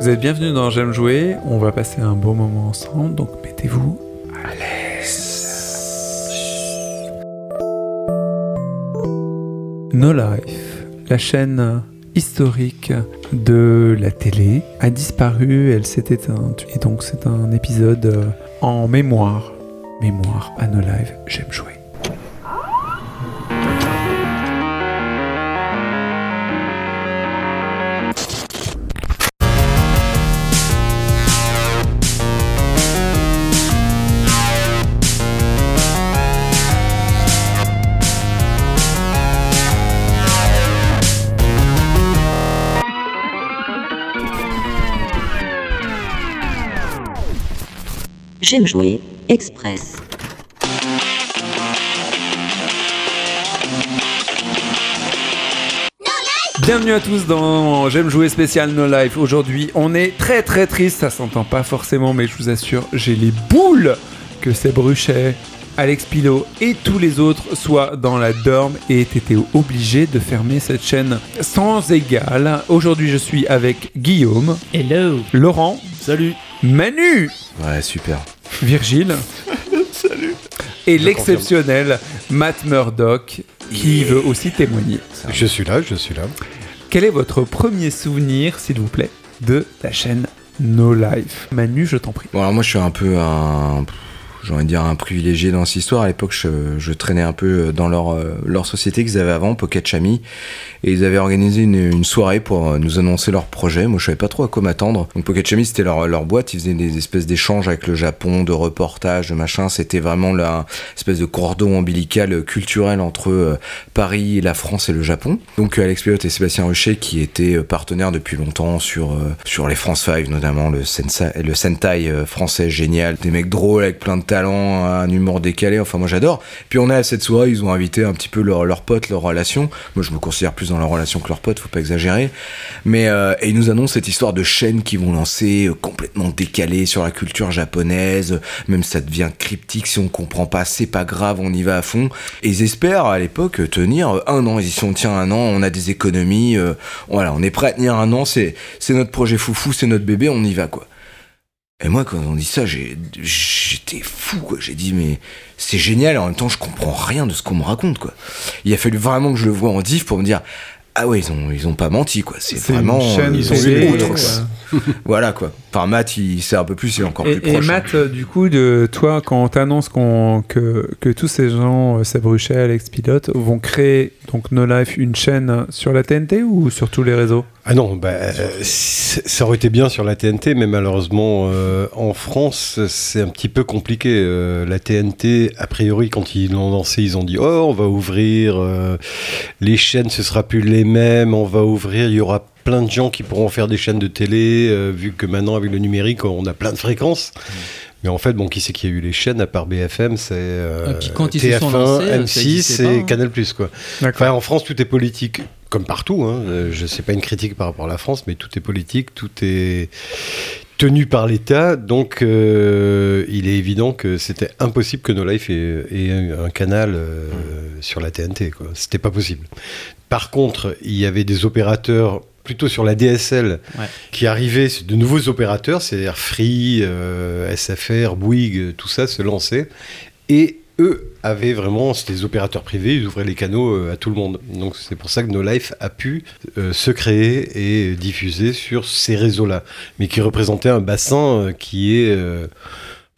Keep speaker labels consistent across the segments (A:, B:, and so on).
A: Vous êtes bienvenus dans J'aime jouer. On va passer un beau moment ensemble, donc mettez-vous à l'aise. No Life, la chaîne historique de la télé, a disparu, elle s'est éteinte. Et donc c'est un épisode en mémoire. Mémoire à No Life, j'aime jouer.
B: J'aime jouer Express.
A: Bienvenue à tous dans J'aime jouer spécial No Life. Aujourd'hui, on est très très triste, ça s'entend pas forcément, mais je vous assure, j'ai les boules que c'est Bruchet, Alex Pilot et tous les autres soient dans la dorme et aient été obligés de fermer cette chaîne sans égal. Aujourd'hui, je suis avec Guillaume,
C: Hello
A: Laurent,
D: Salut
A: Manu,
E: Ouais, super.
A: Virgile. Et l'exceptionnel Matt Murdock qui veut aussi témoigner.
D: Je suis là, je suis là.
A: Quel est votre premier souvenir, s'il vous plaît, de la chaîne No Life? Manu, je t'en prie.
E: Bon, alors moi, je suis un peu un. J'ai envie de dire un privilégié dans cette histoire. À l'époque, je, traînais un peu dans leur, euh, leur société qu'ils avaient avant, Pocket Chami. Et ils avaient organisé une, soirée pour euh, nous annoncer leur projet. Moi, je savais pas trop à quoi m'attendre. Donc, Pocket Chami, c'était leur, leur boîte. Ils faisaient des espèces d'échanges avec le Japon, de reportages, de machin. C'était vraiment la espèce de cordon ombilical culturel entre euh, Paris, la France et le Japon. Donc, euh, Alex Pilote et Sébastien Ruchet, qui étaient euh, partenaires depuis longtemps sur, euh, sur les France 5, notamment le, sensa, le Sentai euh, français génial. Des mecs drôles avec plein de un humour décalé. Enfin, moi, j'adore. Puis, on est à cette soirée, ils ont invité un petit peu leurs leurs potes, leurs relations. Moi, je me considère plus dans leur relation que leurs potes, faut pas exagérer. Mais euh, et ils nous annoncent cette histoire de chaînes qui vont lancer euh, complètement décalées sur la culture japonaise. Même ça devient cryptique si on comprend pas, c'est pas grave, on y va à fond. Et ils espèrent à l'époque euh, tenir un an. Ils si on tient un an, on a des économies. euh, voilà, on est prêt à tenir un an. C'est notre projet foufou, c'est notre bébé, on y va quoi. Et moi, quand on dit ça, j'ai- j'étais fou, quoi. J'ai dit, mais c'est génial, en même temps, je comprends rien de ce qu'on me raconte, quoi. Il a fallu vraiment que je le vois en diff pour me dire, ah ouais, ils ont, ils ont pas menti, quoi. C'est vraiment.
A: une chaîne
E: euh, ils ont autre, quoi. voilà, quoi. Enfin, Matt, il sait un peu plus, il est encore
A: Et,
E: plus
A: et
E: proche. hein.
A: Matt, euh, du coup, de toi, quand on t'annonce que, que tous ces gens, euh, Seb Ruchet, Alex Pilote, vont créer donc No Life une chaîne sur la TNT ou sur tous les réseaux?
D: Ah non, bah, euh, ça aurait été bien sur la TNT, mais malheureusement, euh, en France, c'est un petit peu compliqué. Euh, la TNT, a priori, quand ils l'ont lancé, ils ont dit Oh, on va ouvrir, euh, les chaînes, ce sera plus les mêmes, on va ouvrir, il y aura plein de gens qui pourront faire des chaînes de télé, euh, vu que maintenant, avec le numérique, on a plein de fréquences. Mais en fait, bon, qui c'est qui a eu les chaînes à part BFM C'est euh,
C: ils se
D: TF1,
C: sont lancés, ça
D: M6
C: existait
D: et
C: hein.
D: Canal+. Quoi. Enfin, en France, tout est politique, comme partout. Hein. Euh, Je sais pas une critique par rapport à la France, mais tout est politique, tout est tenu par l'État. Donc, euh, il est évident que c'était impossible que No Life ait, ait un canal euh, sur la TNT. quoi. C'était pas possible. Par contre, il y avait des opérateurs plutôt sur la DSL
C: Ouais.
D: qui arrivaient, de nouveaux opérateurs, c'est-à-dire Free, euh, SFR, Bouygues, tout ça se lançait. Et eux avaient vraiment, c'était des opérateurs privés, ils ouvraient les canaux euh, à tout le monde. Donc c'est pour ça que No Life a pu euh, se créer et diffuser sur ces réseaux-là, mais qui représentait un bassin euh, qui est... euh,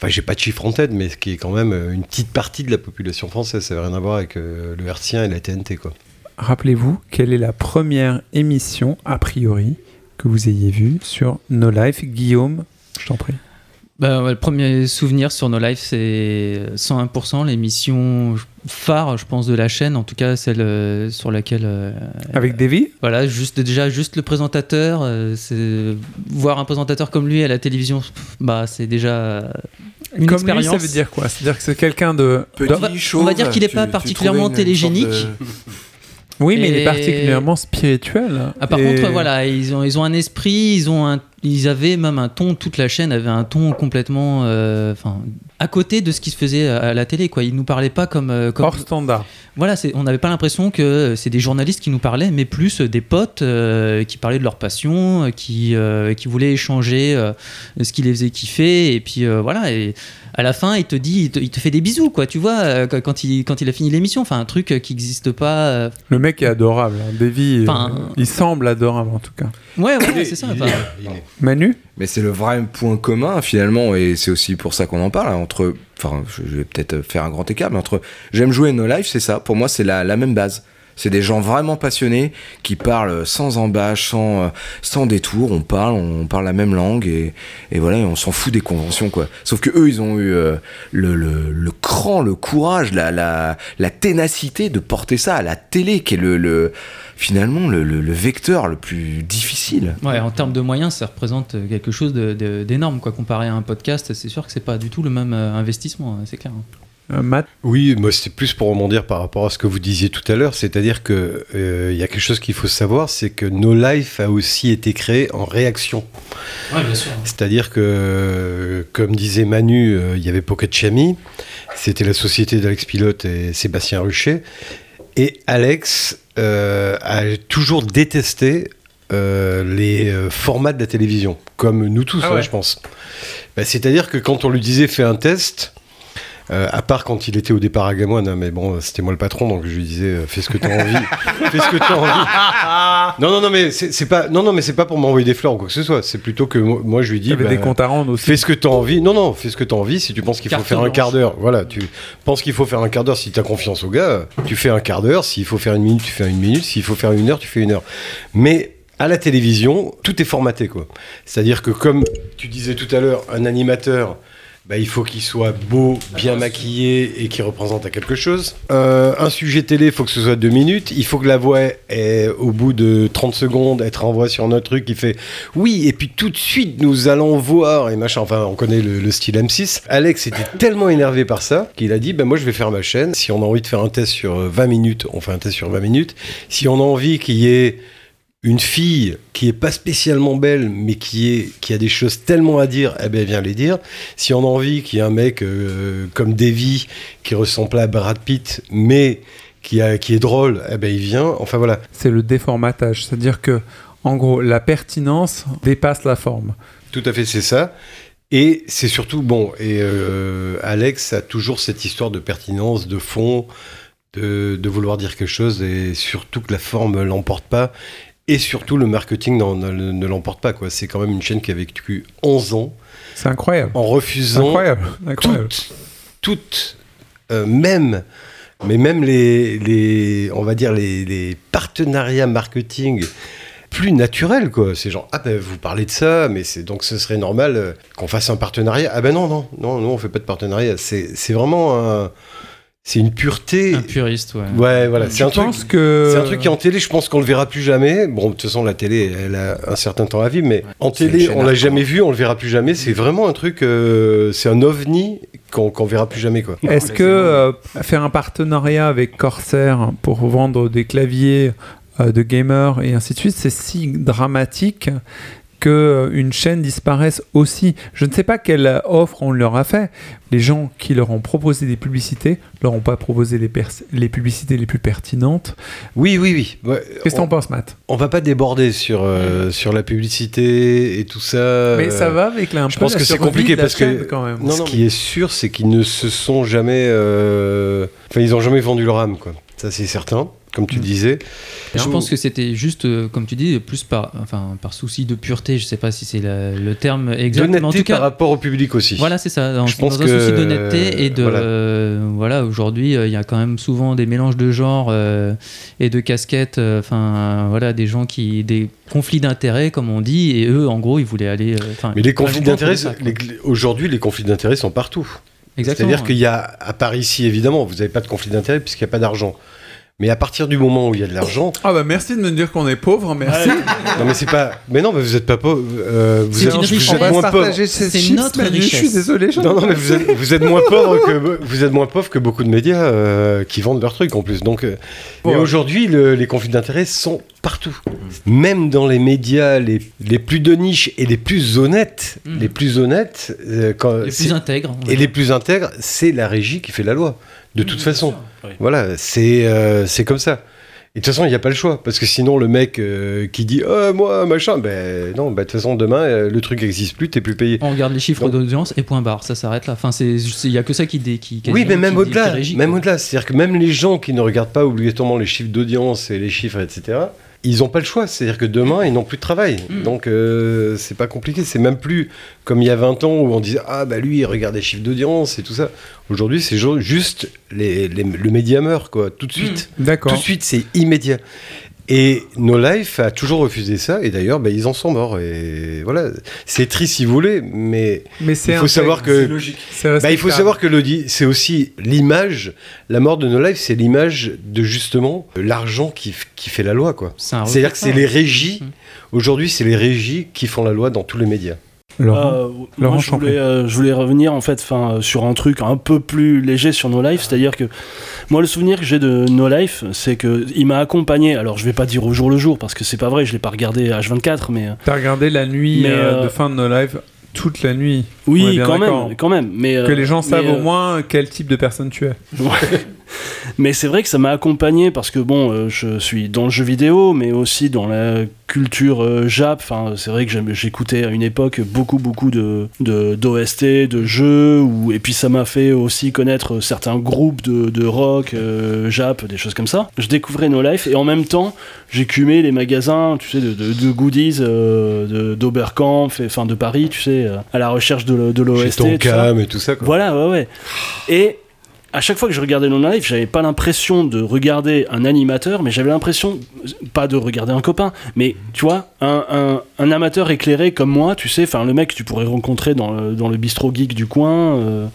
D: Enfin, j'ai pas de chiffre en tête, mais qui est quand même une petite partie de la population française. Ça n'a rien à voir avec le hertzien et la TNT, quoi.
A: Rappelez-vous, quelle est la première émission, a priori, que vous ayez vue sur No Life Guillaume, je t'en prie.
C: Ouais, le premier souvenir sur No Life, c'est 101%, l'émission phare, je pense, de la chaîne, en tout cas celle euh, sur laquelle. euh,
A: Avec Davy?
C: Voilà, juste, déjà, juste le présentateur, euh, voir un présentateur comme lui à la télévision, bah, c'est déjà une
A: Comme
C: expérience.
A: lui, ça veut dire quoi? C'est-à-dire que c'est quelqu'un de...
E: Petit,
C: on va- on va dire qu'il est
E: tu-
C: pas particulièrement télégénique.
A: Oui, mais il est particulièrement spirituel.
C: Ah, par
A: Et-
C: contre, voilà, ils ont, ils ont un esprit, ils ont un ils avaient même un ton, toute la chaîne avait un ton complètement, euh, enfin, à côté de ce qui se faisait à, la télé, quoi. Ils nous parlaient pas comme, euh, comme
A: Hors standard.
C: voilà, on n'avait pas l'impression que euh, c'est des journalistes qui nous parlaient, mais plus des potes euh, qui parlaient de leur passion, qui, qui voulaient échanger ce qui les faisait kiffer. Et puis voilà, et à la fin, il te dit, il te, il te fait des bisous, quoi, tu vois, euh, quand- il, quand il a fini l'émission. Enfin, un truc euh, qui n'existe pas. euh.
A: Le mec est adorable. Hein. Davy, euh,
C: Enfin,
A: il semble adorable en tout cas.
C: Ouais, ouais, c'est ça.
D: Il est-
C: enfin,
D: il est-
A: Manu?
E: Mais c'est le vrai point commun finalement, et c'est aussi pour ça qu'on en parle. hein, entre, enfin, je vais peut-être faire un grand écart, mais entre j'aime jouer No Life, c'est ça. Pour moi, c'est la, la même base. C'est des gens vraiment passionnés qui parlent sans embâche, sans, euh, sans détour. On parle, on parle la même langue et, et voilà, on s'en fout des conventions quoi. Sauf que eux, ils ont eu euh, le, le, le cran, le courage, la, la, la ténacité de porter ça à la télé, qui est le, le finalement le, le, vecteur le plus difficile.
C: ouais, en termes de moyens, ça représente quelque chose d'énorme, quoi. Comparé à un podcast, c'est sûr que c'est pas du tout le même euh, investissement, hein, c'est clair.
A: Euh, Matt
D: Oui, moi c'était plus pour rebondir par rapport à ce que vous disiez tout à l'heure, c'est-à-dire que euh, il y a quelque chose qu'il faut savoir, c'est que No Life a aussi été créé en réaction.
C: Ouais, bien sûr.
D: C'est-à-dire que, euh, comme disait Manu, euh, il y avait Pocket Chami, c'était la société d'Alex Pilote et Sébastien Ruchet, et Alex euh, a toujours détesté euh, les euh, formats de la télévision, comme nous tous,
A: Ah
D: hein,
A: ouais.
D: je pense. Bah, C'est-à-dire que quand on lui disait fais un test, euh, à part quand il était au départ à Gamoine, hein, mais bon, c'était moi le patron, donc je lui disais euh, fais ce que tu as envie, fais ce que envie. Non, non, non, mais c'est pas, non, non, mais c'est pas pour m'envoyer des fleurs ou quoi que ce soit. C'est plutôt que moi, moi, je lui dis bah,
A: des comptes à rendre aussi.
D: Fais ce que tu as envie. Non, non, fais ce que tu as envie. Si tu penses qu'il faut faire un quart d'heure, voilà, tu penses qu'il faut faire un quart d'heure si tu as confiance au gars, tu fais un quart d'heure. S'il faut faire une minute, tu fais une minute. S'il faut faire une heure, tu fais une heure. Mais à la télévision, tout est formaté, quoi. C'est-à-dire que, comme tu disais tout à l'heure, un animateur. Bah, il faut qu'il soit beau, bien maquillé et qu'il représente à quelque chose. Euh, un sujet télé, il faut que ce soit deux minutes. Il faut que la voix, ait, au bout de 30 secondes, être renvoie sur notre truc qui fait oui, et puis tout de suite, nous allons voir, et machin, enfin, on connaît le, le style M6. Alex était tellement énervé par ça qu'il a dit, ben moi, je vais faire ma chaîne. Si on a envie de faire un test sur euh, 20 minutes, on fait un test sur 20 minutes. Si on a envie qu'il y ait une fille qui est pas spécialement belle, mais qui, est, qui a des choses tellement à dire, eh elle vient les dire. Si on a envie qu'il y ait un mec euh, comme Davy, qui ressemble à Brad Pitt, mais qui, a, qui est drôle, eh ben, il vient. Enfin, voilà.
A: C'est le déformatage. C'est-à-dire que, en gros, la pertinence dépasse la forme.
D: Tout à fait, c'est ça. Et c'est surtout, bon, et euh, Alex a toujours cette histoire de pertinence, de fond, de, de vouloir dire quelque chose, et surtout que la forme l'emporte pas, et surtout le marketing ne, ne l'emporte pas. quoi. C'est quand même une chaîne qui a vécu 11 ans
A: C'est incroyable.
D: en refusant
A: incroyable. incroyable.
D: toutes, toutes euh, même, mais même les, les, on va dire les, les partenariats marketing plus naturels, quoi. C'est genre, ah ben vous parlez de ça, mais c'est donc ce serait normal euh, qu'on fasse un partenariat. Ah ben non, non, non, non, on fait pas de partenariat. C'est vraiment un- c'est une pureté.
C: Un puriste, ouais.
D: Ouais, voilà, c'est
A: Je
D: un truc.
A: pense que.
D: C'est un truc qui en télé, je pense qu'on le verra plus jamais. Bon, de toute façon, la télé, elle a un certain temps à vivre, mais en télé, on l'a jamais vu, on le verra plus jamais. C'est vraiment un truc, euh, c'est un ovni qu'on qu'on verra plus jamais, quoi.
A: Est-ce que euh, faire un partenariat avec Corsair pour vendre des claviers euh, de gamers et ainsi de suite, c'est si dramatique que euh, une chaîne disparaisse aussi. Je ne sais pas quelle offre on leur a fait. Les gens qui leur ont proposé des publicités leur ont pas proposé les, les publicités les plus pertinentes.
D: Oui, oui, oui. Ouais,
A: Qu'est-ce que t'en penses, Matt?
D: on va pas déborder sur, euh, sur la publicité et tout ça.
A: Mais
D: euh,
A: ça va avec la, un
D: Je
A: peu
D: pense
A: la
D: que c'est compliqué parce que
A: chaîne, quand même.
D: ce
A: Non, non,
D: qui est sûr, c'est qu'ils ne se sont jamais. euh, Enfin, ils ont jamais vendu leur âme, quoi. Ça, c'est certain, comme tu disais.
C: Je pense que c'était juste, euh, comme tu dis, plus par, enfin, par souci de pureté. Je sais pas si c'est le terme exact, mais en tout cas,
D: par rapport au public aussi.
C: Voilà, c'est ça. Dans,
D: Je pense
C: dans un
D: que,
C: souci d'honnêteté et de.
D: voilà.
C: euh, Voilà, aujourd'hui, euh, il y a quand même souvent des mélanges de genres et de casquettes. Enfin, voilà, des gens qui. des conflits d'intérêts, comme on dit, et eux, en gros, ils voulaient aller.
D: Mais les conflits d'intérêts, aujourd'hui, les conflits d'intérêts sont partout.
C: Exactement.
D: C'est-à-dire qu'il y a, à part ici, évidemment, vous n'avez pas de conflit d'intérêts puisqu'il n'y a pas d'argent. Mais à partir du moment où il y a de l'argent,
A: Ah bah merci de me dire qu'on est pauvre, merci.
D: non mais c'est pas, mais non, mais vous n'êtes pas pauvre. euh, vous êtes,
C: une
D: vous
C: richesse.
D: êtes moins pauvre.
A: partager ces
C: C'est notre
A: Manu, Je suis
C: richesse.
A: désolé.
D: Non, non, mais vous êtes, vous êtes moins pauvre que vous êtes moins pauvre que beaucoup de médias euh, qui vendent leurs trucs en plus. Donc, euh, mais aujourd'hui, le- les conflits d'intérêts sont partout. Même dans les médias les, les plus de niche et les plus honnêtes,
C: Mm.
D: les plus honnêtes, euh, quand,
C: Les plus intègres.
D: et les plus intègres, c'est la régie qui fait la loi. De toute façon.
F: Oui.
D: Voilà, c'est euh, c'est comme ça. Et de toute façon, il n'y a pas le choix. Parce que sinon, le mec euh, qui dit Ah, moi, machin, ben non, ben, de toute façon, demain, euh, le truc n'existe plus, t'es plus payé.
C: On regarde les chiffres
D: Donc-
C: d'audience et point barre, ça s'arrête là. Enfin, c'est, il y a que ça qui dé, qui.
D: Oui, mais même au-delà, même au-delà. C'est-à-dire que même les gens qui ne regardent pas obligatoirement les chiffres d'audience et les chiffres, etc., ils n'ont pas le choix. C'est-à-dire que demain, ils n'ont plus de travail.
C: Mm.
D: Donc, euh, c'est pas compliqué. C'est même plus comme il y a 20 ans où on disait Ah, bah lui, il regarde les chiffres d'audience et tout ça. Aujourd'hui, c'est ju- juste les- les- le média meurt, quoi, tout de suite. Tout
A: D'accord.
D: de suite, c'est immédiat. Et No Life a toujours refusé ça, et d'ailleurs, bah, ils en sont morts. Et voilà, c'est triste si vous voulez, mais
A: Mais c'est
D: il faut
A: un
D: savoir que-
A: c'est logique.
D: Bah, il faut savoir que l'audi, c'est aussi l'image, la mort de No Life, c'est l'image de justement l'argent qui, qui fait la loi, quoi.
C: C'est un
D: C'est-à-dire que c'est les régies,
C: Mhm.
D: aujourd'hui, c'est les régies qui font la loi dans tous les médias.
A: Laurent.
F: Euh,
A: Laurent
F: moi, je
A: Champré.
F: voulais, euh, je voulais revenir en fait, fin, sur un truc un peu plus léger sur No Life, c'est-à-dire que moi le souvenir que j'ai de No Life, c'est que il m'a accompagné. Alors je vais pas dire au jour le jour parce que c'est pas vrai, je l'ai pas regardé H24, mais euh,
A: T'as regardé la nuit
F: Mais,
A: euh, de fin de nos lives toute la nuit.
F: Oui, quand même, quand même. Mais
A: Que les gens
F: mais,
A: savent au moins quel type de personne tu es.
F: Ouais. Mais c'est vrai que ça m'a accompagné parce que bon, euh, je suis dans le jeu vidéo, mais aussi dans la culture euh, Jap. Enfin, c'est vrai que j'écoutais à une époque beaucoup, beaucoup de d'OST, de, jeux, ou, et puis ça m'a fait aussi connaître certains groupes de, de rock euh, Jap, des choses comme ça. Je découvrais No Life et en même temps, j'écumais les magasins, tu sais, de, goodies euh, d'Oberkampf, enfin de Paris, tu sais, euh, à la recherche de, de
D: Chez
F: l'OST. ça.
D: Tonkam et tout ça, quoi.
F: Voilà, ouais, ouais. Et à chaque fois que je regardais No Life, j'avais pas l'impression de regarder un animateur, mais j'avais l'impression, pas de regarder un copain, mais tu vois, un, un- un amateur éclairé comme moi, tu sais, enfin le mec que tu pourrais rencontrer dans le, dans le bistrot geek du coin. euh,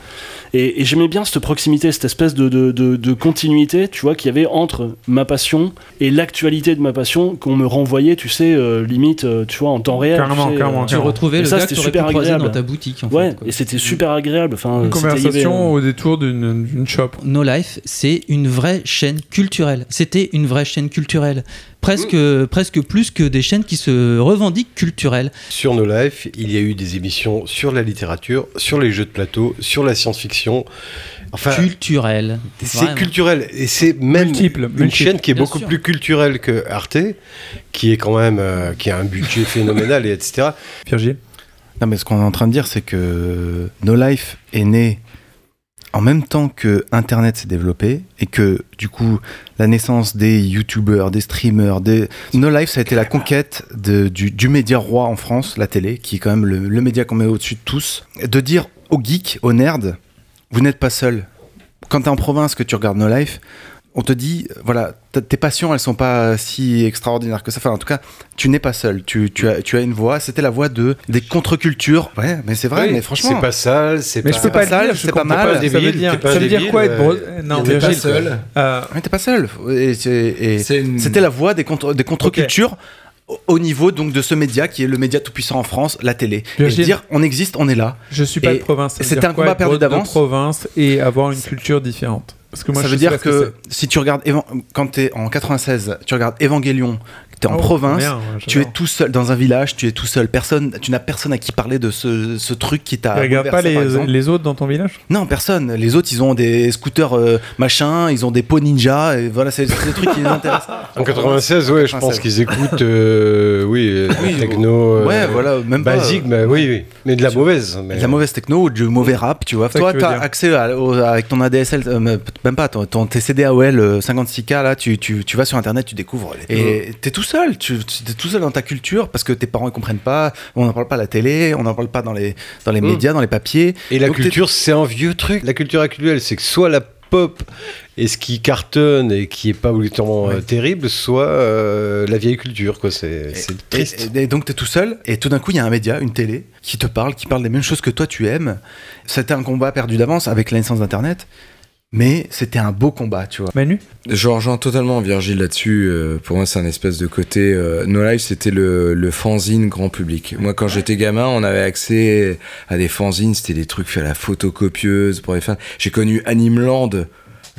F: et et j'aimais bien cette proximité, cette espèce de, de, de- de continuité, tu vois, qu'il y avait entre ma passion et l'actualité de ma passion qu'on me renvoyait, tu sais, euh, limite, euh, tu vois, en temps réel.
A: Carrément,
F: tu sais,
A: carrément,
F: euh,
C: Tu retrouvais
F: Et
C: le
F: ça,
C: gars que
F: super agréable.
C: dans ta boutique. En
F: Ouais,
C: fait, quoi.
F: et c'était super agréable. Enfin,
A: Une
F: avait,
A: conversation
F: euh,
A: au détour d'une shop.
C: No Life, c'est une vraie chaîne culturelle. C'était une vraie chaîne culturelle. Presque, presque plus que des chaînes qui se revendiquent culturelles.
D: Sur No Life, il y a eu des émissions sur la littérature, sur les jeux de plateau, sur la science-fiction. Enfin,
C: culturelles.
D: c'est culturel. Et c'est même
A: Multiple,
D: une
A: multiple.
D: chaîne qui est
C: Bien
D: beaucoup
C: sûr.
D: plus culturelle que Arte, qui est quand même, euh, qui a un budget phénoménal, et etc.
A: Virgile.
G: Non, mais ce qu'on est en train de dire, c'est que No Life est né en même temps que Internet s'est développé et que, du coup, la naissance des YouTubers, des streamers, des... No Life, ça a été la conquête du média roi en France, la télé, qui est quand même le, le média qu'on met au-dessus de tous. De dire aux geeks, aux nerds, vous n'êtes pas seuls. Quand t'es en province, que tu regardes No Life, on te dit, euh, voilà, tes passions, elles sont pas si extraordinaires que ça. Enfin, en tout cas, tu n'es pas seul. Tu, tu, as, tu as une voix. C'était la voix de des contre-cultures. Ouais, mais c'est vrai.
D: Oui,
G: mais franchement,
D: c'est pas sale, c'est
A: Mais
D: pas.
A: je peux pas,
G: sale, c'est pas mal.
A: Ça veut dire,
D: pas
A: ça veut dire
D: débile,
A: quoi être bro-
D: euh,
A: Non,
D: t'es pas seul.
A: Euh,
G: Ouais, t'es pas seul. Et, c'est- et
E: C'est une-
G: c'était la voix des contre des contre-cultures. au- Au niveau donc de ce média qui est le média tout puissant en France, la télé. Et
A: Virgile.
G: dire on existe, on est là.
A: je suis pas
G: Et
A: de province. dire
G: un combat perdu d'avance.
A: De province et avoir une culture différente. Parce que moi,
G: ça
A: je
G: veut dire que si tu regardes quand t'es en 96, tu regardes Evangelion, en
A: Oh,
G: province,
A: bien,
G: tu es tout seul dans un village, tu es tout seul, personne, tu n'as personne à qui parler de ce, ce truc qui t'a.
A: Tu regardes pas les, les autres dans ton village?
G: Non, personne. Les autres, ils ont des scooters euh, machin, ils ont des pots ninja, et voilà, c'est des trucs qui les intéressent.
D: En 96, ouais, je pense
G: 96.
D: qu'ils écoutent, euh, oui, euh,
G: Oui,
D: la techno. euh,
G: Ouais, voilà, même pas,
D: Basique,
G: euh,
D: mais oui, oui. Mais de la mauvaise. mais-
G: De la mauvaise techno, du mauvais rap, tu vois. Toi,
A: tu dire.
G: accès à- au- avec ton ADSL, euh, même pas, ton, ton TCD AOL euh, 56K, là, tu, tu, tu vas sur Internet, tu découvres. Et t'es tout seul, tu es tout seul dans ta culture parce que tes parents ils comprennent pas, on n'en parle pas à la télé, on n'en parle pas dans les, dans les
D: Mm.
G: médias, dans les papiers.
D: Et la
G: Donc,
D: culture, c'est un vieux truc. La culture actuelle, c'est que soit la pop est ce qui cartonne et qui est pas obligatoirement
G: Ouais.
D: euh, terrible, soit euh, la vieille culture, quoi. C'est
G: Et-
D: triste.
G: Et, et donc t'es tout seul, et tout d'un coup il y a un média, une télé, qui te parle, qui parle des mêmes choses que toi tu aimes. C'était un combat perdu d'avance avec la naissance d'Internet, mais c'était un beau combat, tu vois.
A: Manu?
E: Je rejoins totalement Virgile là-dessus. euh, pour moi, c'est un espèce de côté. euh, No Life, c'était le, le fanzine grand public. Moi, quand j'étais gamin, on avait accès à des fanzines. C'était des trucs faits à la photocopieuse pour les fans. J'ai connu Animeland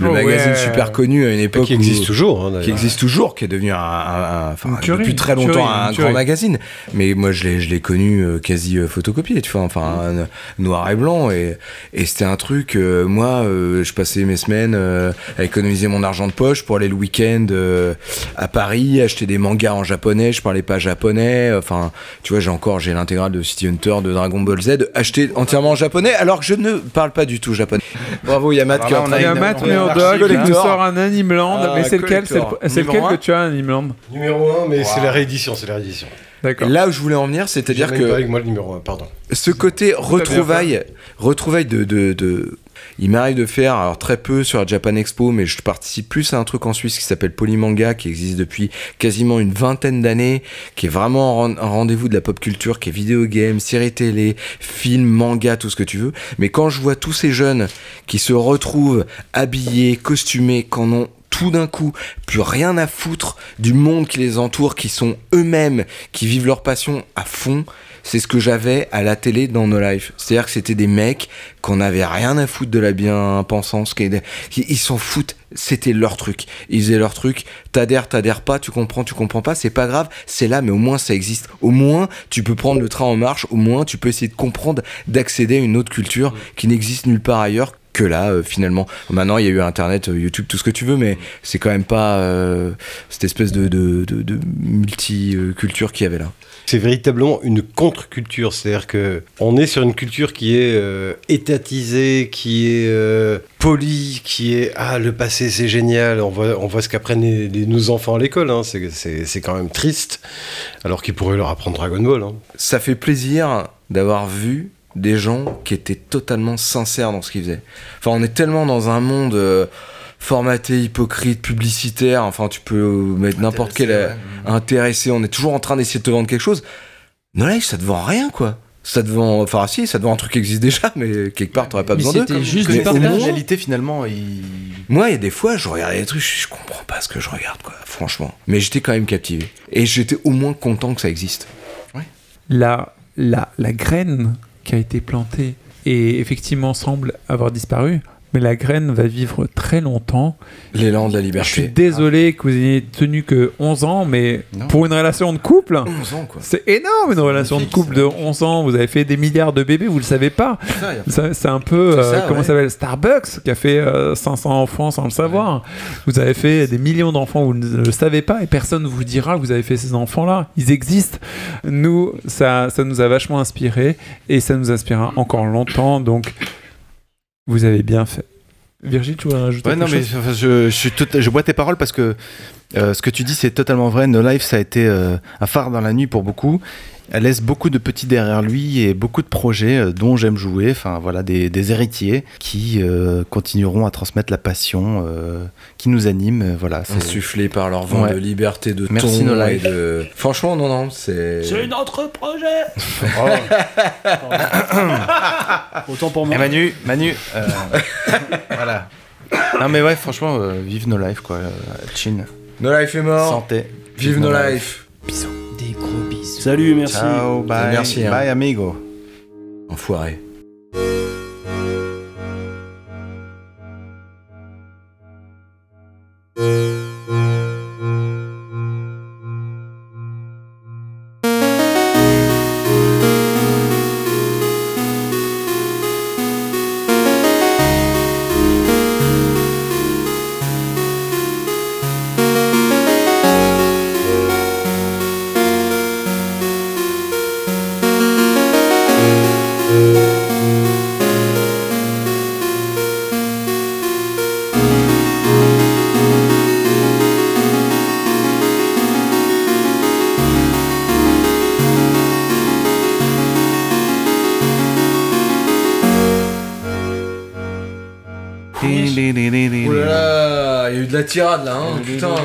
E: le
A: Oh,
E: magazine
A: ouais.
E: super connu à une époque
D: qui
E: où-
D: existe toujours. hein,
E: qui existe toujours, qui est devenu un, un- un-
A: tuerie,
E: depuis très longtemps un grand magazine. Mais moi, je l'ai, je l'ai connu euh, quasi euh, photocopié, tu vois, enfin un- noir et blanc. Et, et c'était un truc. euh, moi, euh, je passais mes semaines euh, à économiser mon argent de poche pour aller le week-end euh, à Paris, acheter des mangas en japonais. Je parlais pas japonais. Enfin, tu vois, j'ai encore j'ai l'intégrale de City Hunter, de Dragon Ball Z, acheté entièrement en japonais, alors que je ne parle pas du tout japonais. Bravo, Yamat qui
G: a Un
A: Murdock qui nous sort un Animeland.
E: Ah,
A: mais c'est lequel, c'est le-
E: collector.
A: c'est lequel que tu as, Animeland?
D: Numéro 1, mais c'est la réédition, c'est la réédition.
A: D'accord.
E: Là où je voulais en venir, c'est-à-dire que
D: pas avec moi le numéro 1, pardon.
E: ce côté retrouvaille, retrouvaille de, de, de- il m'arrive de faire, alors très peu sur la Japan Expo, mais je participe plus à un truc en Suisse qui s'appelle Polymanga, qui existe depuis quasiment une vingtaine d'années, qui est vraiment un ren- un rendez-vous de la pop culture, qui est vidéo game, série télé, film, manga, tout ce que tu veux. Mais quand je vois tous ces jeunes qui se retrouvent habillés, costumés, qu'en ont tout d'un coup plus rien à foutre du monde qui les entoure, qui sont eux-mêmes, qui vivent leur passion à fond, c'est ce que j'avais à la télé dans No Life. C'est-à-dire que c'était des mecs qu'on avait rien à foutre de la bien-pensance, qui, qui- ils s'en foutent, c'était leur truc. Ils faisaient leur truc, t'adhères, t'adhères pas, tu comprends, tu comprends pas, c'est pas grave, c'est là, mais au moins ça existe. Au moins, tu peux prendre le train en marche, au moins tu peux essayer de comprendre, d'accéder à une autre culture qui n'existe nulle part ailleurs que là euh, finalement maintenant il y a eu internet euh, youtube tout ce que tu veux mais c'est quand même pas euh, cette espèce de, de, de, de multiculture qu'il y avait là
D: C'est véritablement une contre-culture, c'est-à-dire que on est sur une culture qui est euh, étatisée, qui est polie, qui est ah le passé c'est génial, on voit on voit ce qu'apprennent les, les- nos enfants à l'école, hein. c'est quand même triste, alors qu'ils pourraient leur apprendre Dragon Ball. hein.
E: ça fait plaisir d'avoir vu des gens qui étaient totalement sincères dans ce qu'ils faisaient. Enfin, on est tellement dans un monde euh, formaté, hypocrite, publicitaire. Enfin, tu peux euh, mettre n'importe quel euh, intéressé. On est toujours en train d'essayer de te vendre quelque chose. No Life, ça te vend rien, quoi. Ça te vend, enfin, si, ça te vend un truc qui existe déjà, mais quelque part, t'aurais pas
C: Mais
E: besoin d'eux.
C: c'était juste
E: Mais
C: du partage.
G: réalité, finalement, il...
E: Moi, il y a des fois, je regardais des trucs, je, je comprends pas ce que je regarde, quoi, franchement. Mais j'étais quand même captivé. Et j'étais au moins content que ça existe.
A: la, la, la graine qui a été plantée et effectivement semble avoir disparu, mais la graine va vivre très longtemps.
E: L'élan de la
A: Je suis
E: liberté.
A: désolé que vous ayez tenu que 11 ans, mais
G: Non.
A: pour une relation de couple,
E: 11 ans, quoi.
A: c'est énorme une relation de couple de 11 ans. Vous avez fait des milliards de bébés, vous le savez pas. C'est un peu, euh,
E: ça,
A: comment
E: ouais.
A: s'appelle, Starbucks, qui a fait euh, 500 enfants sans le savoir. Vous avez fait des millions d'enfants, vous ne le savez pas, et personne ne vous dira que vous avez fait ces enfants-là. Ils existent. Nous, ça, ça nous a vachement inspiré, et ça nous inspirera encore longtemps. Donc, vous avez bien fait. Virgile, tu voudrais rajouter
G: Ouais, non,
A: quelque
G: mais je, je, suis tout- je bois tes paroles parce que euh, ce que tu dis, c'est totalement vrai. No Life, ça a été euh, un phare dans la nuit pour beaucoup. Elle laisse beaucoup de petits derrière lui et beaucoup de projets euh, dont j'aime jouer. Enfin, voilà, des, des héritiers qui euh, continueront à transmettre la passion euh, qui nous anime. Voilà, c'est
E: insufflés par leur vent
G: Ouais.
E: de liberté, de
G: Merci,
E: ton
G: No
E: et de... Franchement, non, non, c'est...
F: C'est notre projet Autant pour moi.
G: Et Manu, Manu, euh, voilà. Non mais ouais, franchement, euh, vive No Life quoi. Chin,
E: No Life est mort,
G: santé,
E: vive No Life.
C: Bisous.
F: Salut, merci.
G: Ciao, bye,
E: Merci, hein.
G: bye amigo.
E: Enfoiré. Tirade là, hein, putain.